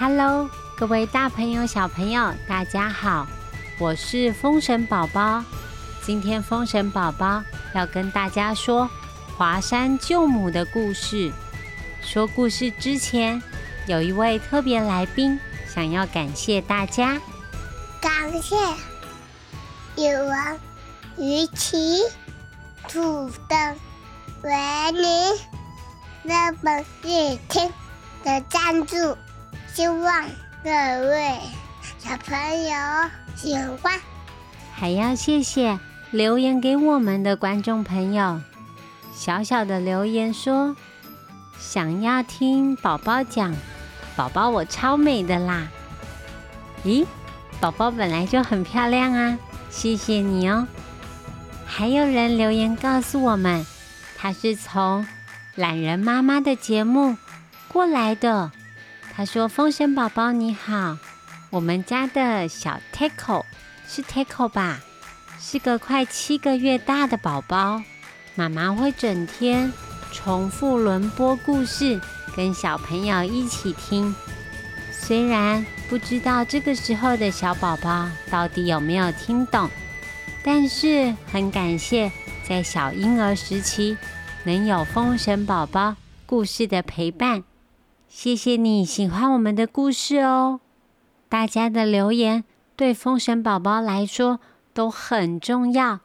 Hello，各位大朋友、小朋友，大家好，我是风神宝宝。今天风神宝宝要跟大家说华山救母的故事。说故事之前，有一位特别来宾想要感谢大家，感谢语文、鱼奇、土豆维尼、日本乐听的赞助，希望各位小朋友喜欢。还要谢谢留言给我们的观众朋友。小小的留言说，想要听宝宝讲，宝宝我超美的啦！咦，宝宝本来就很漂亮啊，谢谢你哦。还有人留言告诉我们，他是从懒人妈妈的节目过来的。他说：“风神宝宝你好，我们家的小 Taco 是 Taco 吧？是个快七个月大的宝宝。妈妈会整天重复轮播故事，跟小朋友一起听。虽然不知道这个时候的小宝宝到底有没有听懂，但是很感谢在小婴儿时期能有风神宝宝故事的陪伴。谢谢你喜欢我们的故事哦！大家的留言对风神宝宝来说都很重要。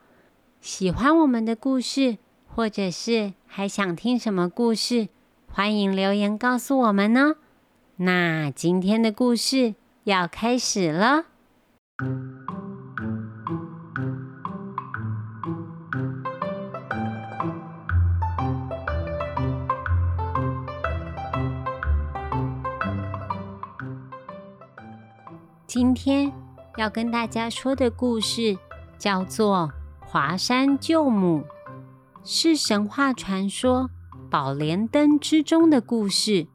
喜欢我们的故事，或者是还想听什么故事，欢迎留言告诉我们呢。那今天的故事要开始了。今天要跟大家说的故事叫做《华山救母》，是神话传说《宝莲灯》之中的故事。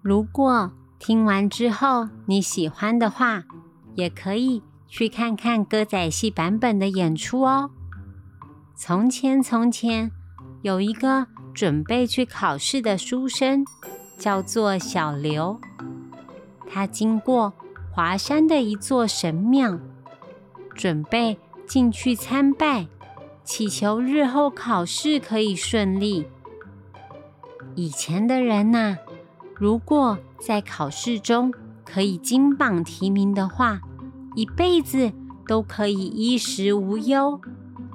如果听完之后你喜欢的话，也可以去看看歌仔戏版本的演出哦。从前，从前有一个准备去考试的书生，叫做小刘，他经过。华山的一座神庙，准备进去参拜，祈求日后考试可以顺利。以前的人呐，如果在考试中可以金榜题名的话，一辈子都可以衣食无忧。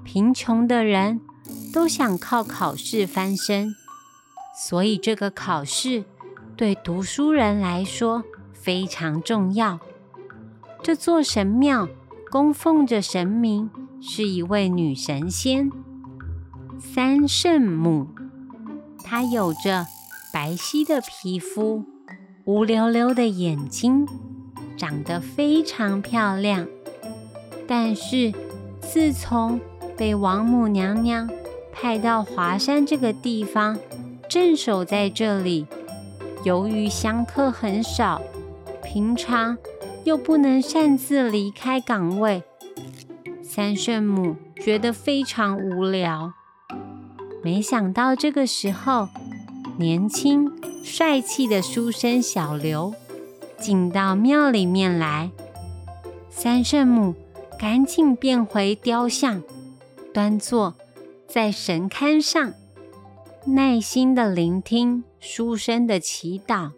贫穷的人都想靠考试翻身，所以这个考试对读书人来说非常重要。这座神庙供奉着神明，是一位女神仙三圣母。她有着白皙的皮肤、乌溜溜的眼睛，长得非常漂亮。但是自从被王母娘娘派到华山这个地方镇守在这里，由于香客很少，平常。又不能擅自离开岗位，三圣母觉得非常无聊。没想到这个时候，年轻帅气的书生小刘进到庙里面来。三圣母赶紧变回雕像，端坐在神龛上，耐心的聆听书生的祈祷。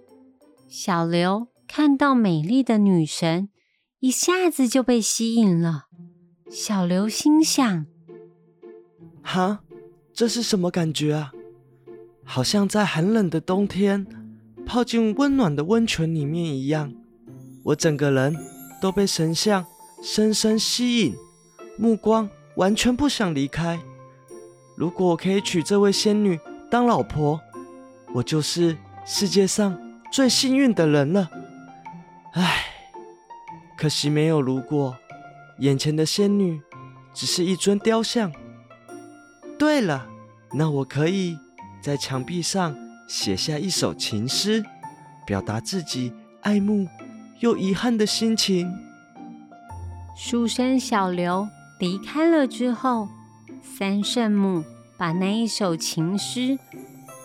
小刘。看到美丽的女神，一下子就被吸引了。小刘心想：“哈，这是什么感觉啊？好像在寒冷的冬天泡进温暖的温泉里面一样。我整个人都被神像深深吸引，目光完全不想离开。如果我可以娶这位仙女当老婆，我就是世界上最幸运的人了。”唉，可惜没有如果，眼前的仙女只是一尊雕像。对了，那我可以在墙壁上写下一首情诗，表达自己爱慕又遗憾的心情。书生小刘离开了之后，三圣母把那一首情诗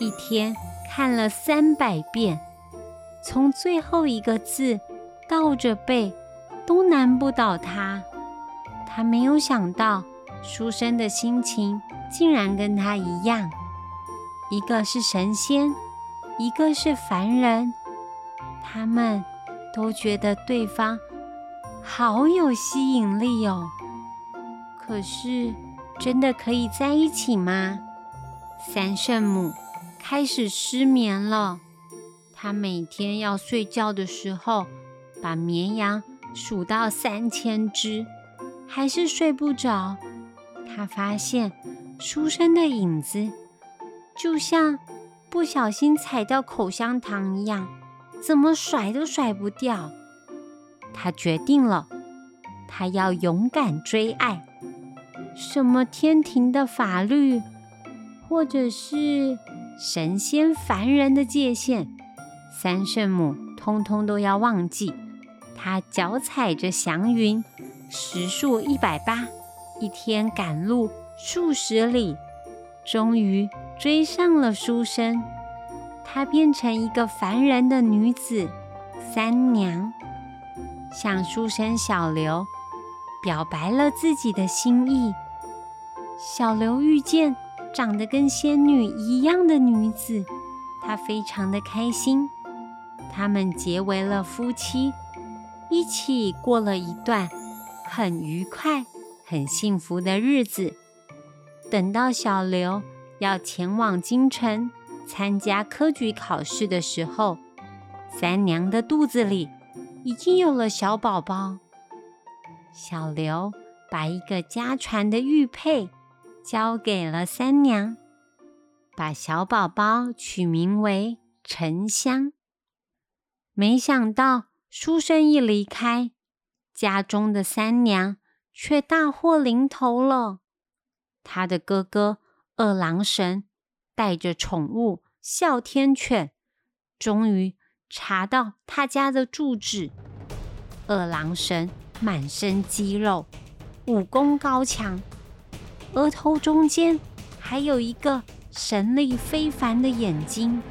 一天看了三百遍。从最后一个字倒着背都难不倒他。他没有想到，书生的心情竟然跟他一样，一个是神仙，一个是凡人，他们都觉得对方好有吸引力哦。可是，真的可以在一起吗？三圣母开始失眠了。她每天要睡觉的时候，把绵羊数到三千只，还是睡不着。他发现书生的影子就像不小心踩到口香糖一样，怎么甩都甩不掉。他决定了，他要勇敢追爱。什么天庭的法律，或者是神仙凡人的界限，三圣母通通都要忘记。她脚踩着祥云，时速一百八，一天赶路数十里，终于追上了书生。她变成一个凡人的女子，三娘，向书生小刘表白了自己的心意。小刘遇见长得跟仙女一样的女子，他非常的开心。他们结为了夫妻，一起过了一段很愉快、很幸福的日子。等到小刘要前往京城参加科举考试的时候，三娘的肚子里已经有了小宝宝。小刘把一个家传的玉佩。交给了三娘，把小宝宝取名为沉香。没想到书生一离开，家中的三娘却大祸临头了。他的哥哥二郎神带着宠物哮天犬，终于查到他家的住址。二郎神满身肌肉，武功高强。额头中间还有一个神力非凡的眼睛，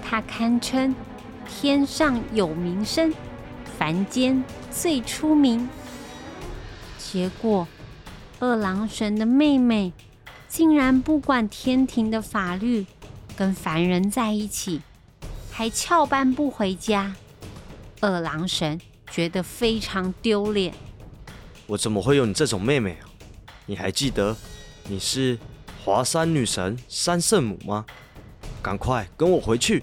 他堪称天上有名声，凡间最出名。结果，二郎神的妹妹竟然不管天庭的法律，跟凡人在一起，还翘班不回家。二郎神觉得非常丢脸。我怎么会有你这种妹妹啊？你还记得你是华山女神三圣母吗？赶快跟我回去！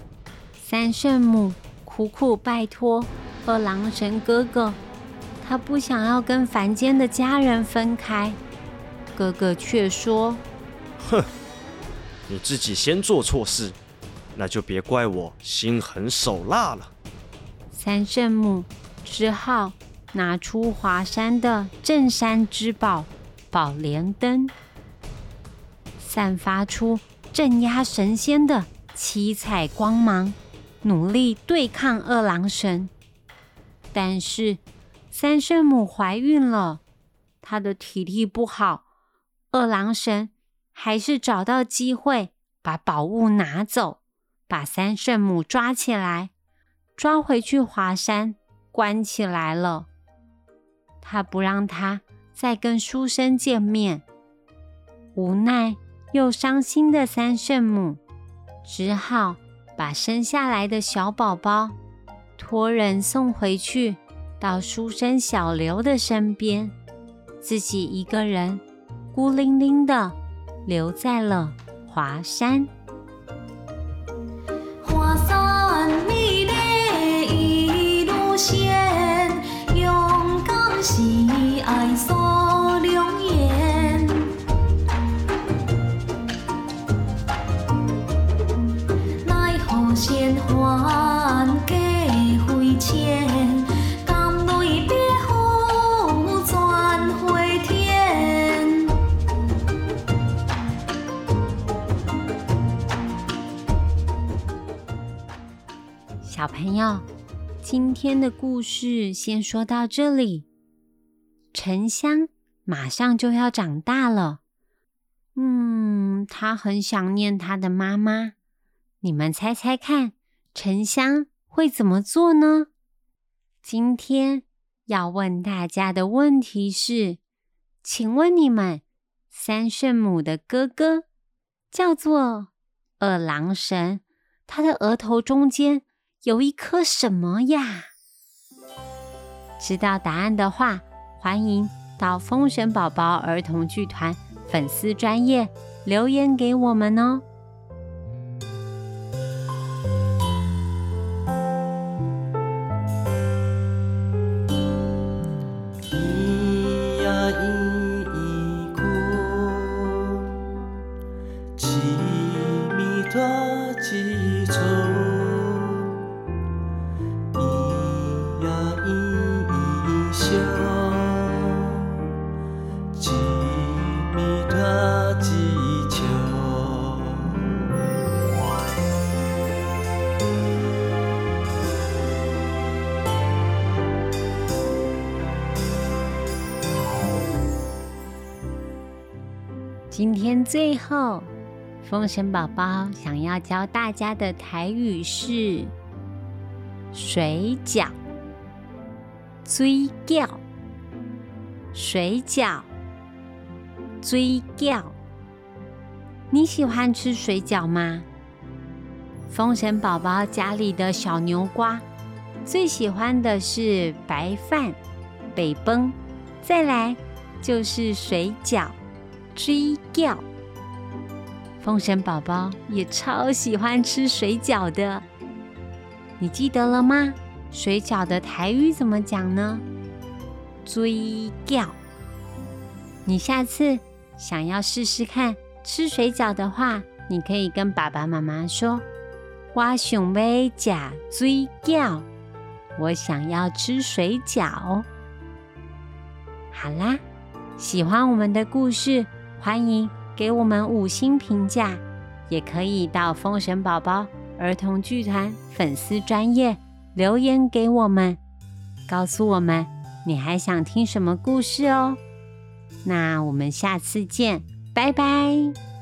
三圣母苦苦拜托二郎神哥哥，他不想要跟凡间的家人分开。哥哥却说：“哼，你自己先做错事，那就别怪我心狠手辣了。”三圣母只好拿出华山的镇山之宝。宝莲灯散发出镇压神仙的七彩光芒，努力对抗二郎神。但是三圣母怀孕了，她的体力不好，二郎神还是找到机会把宝物拿走，把三圣母抓起来，抓回去华山关起来了。他不让他。再跟书生见面，无奈又伤心的三圣母只好把生下来的小宝宝托人送回去，到书生小刘的身边，自己一个人孤零零的留在了华山。回天小朋友，今天的故事先说到这里。沉香马上就要长大了，嗯，他很想念他的妈妈。你们猜猜看，沉香会怎么做呢？今天要问大家的问题是：请问你们三圣母的哥哥叫做二郎神，他的额头中间有一颗什么呀？知道答案的话，欢迎到风神宝宝儿童剧团粉丝专业留言给我们哦。几重。咿呀咿咿笑，几米大几桥。今天最后。风神宝宝想要教大家的台语是水饺、追饺、水饺、追饺。你喜欢吃水饺吗？风神宝宝家里的小牛瓜最喜欢的是白饭、北崩，再来就是水饺。追饺，风神宝宝也超喜欢吃水饺的，你记得了吗？水饺的台语怎么讲呢？追饺。你下次想要试试看吃水饺的话，你可以跟爸爸妈妈说：“我想要假追饺，我想要吃水饺。”好啦，喜欢我们的故事。欢迎给我们五星评价，也可以到风神宝宝儿童剧团粉丝专业留言给我们，告诉我们你还想听什么故事哦。那我们下次见，拜拜。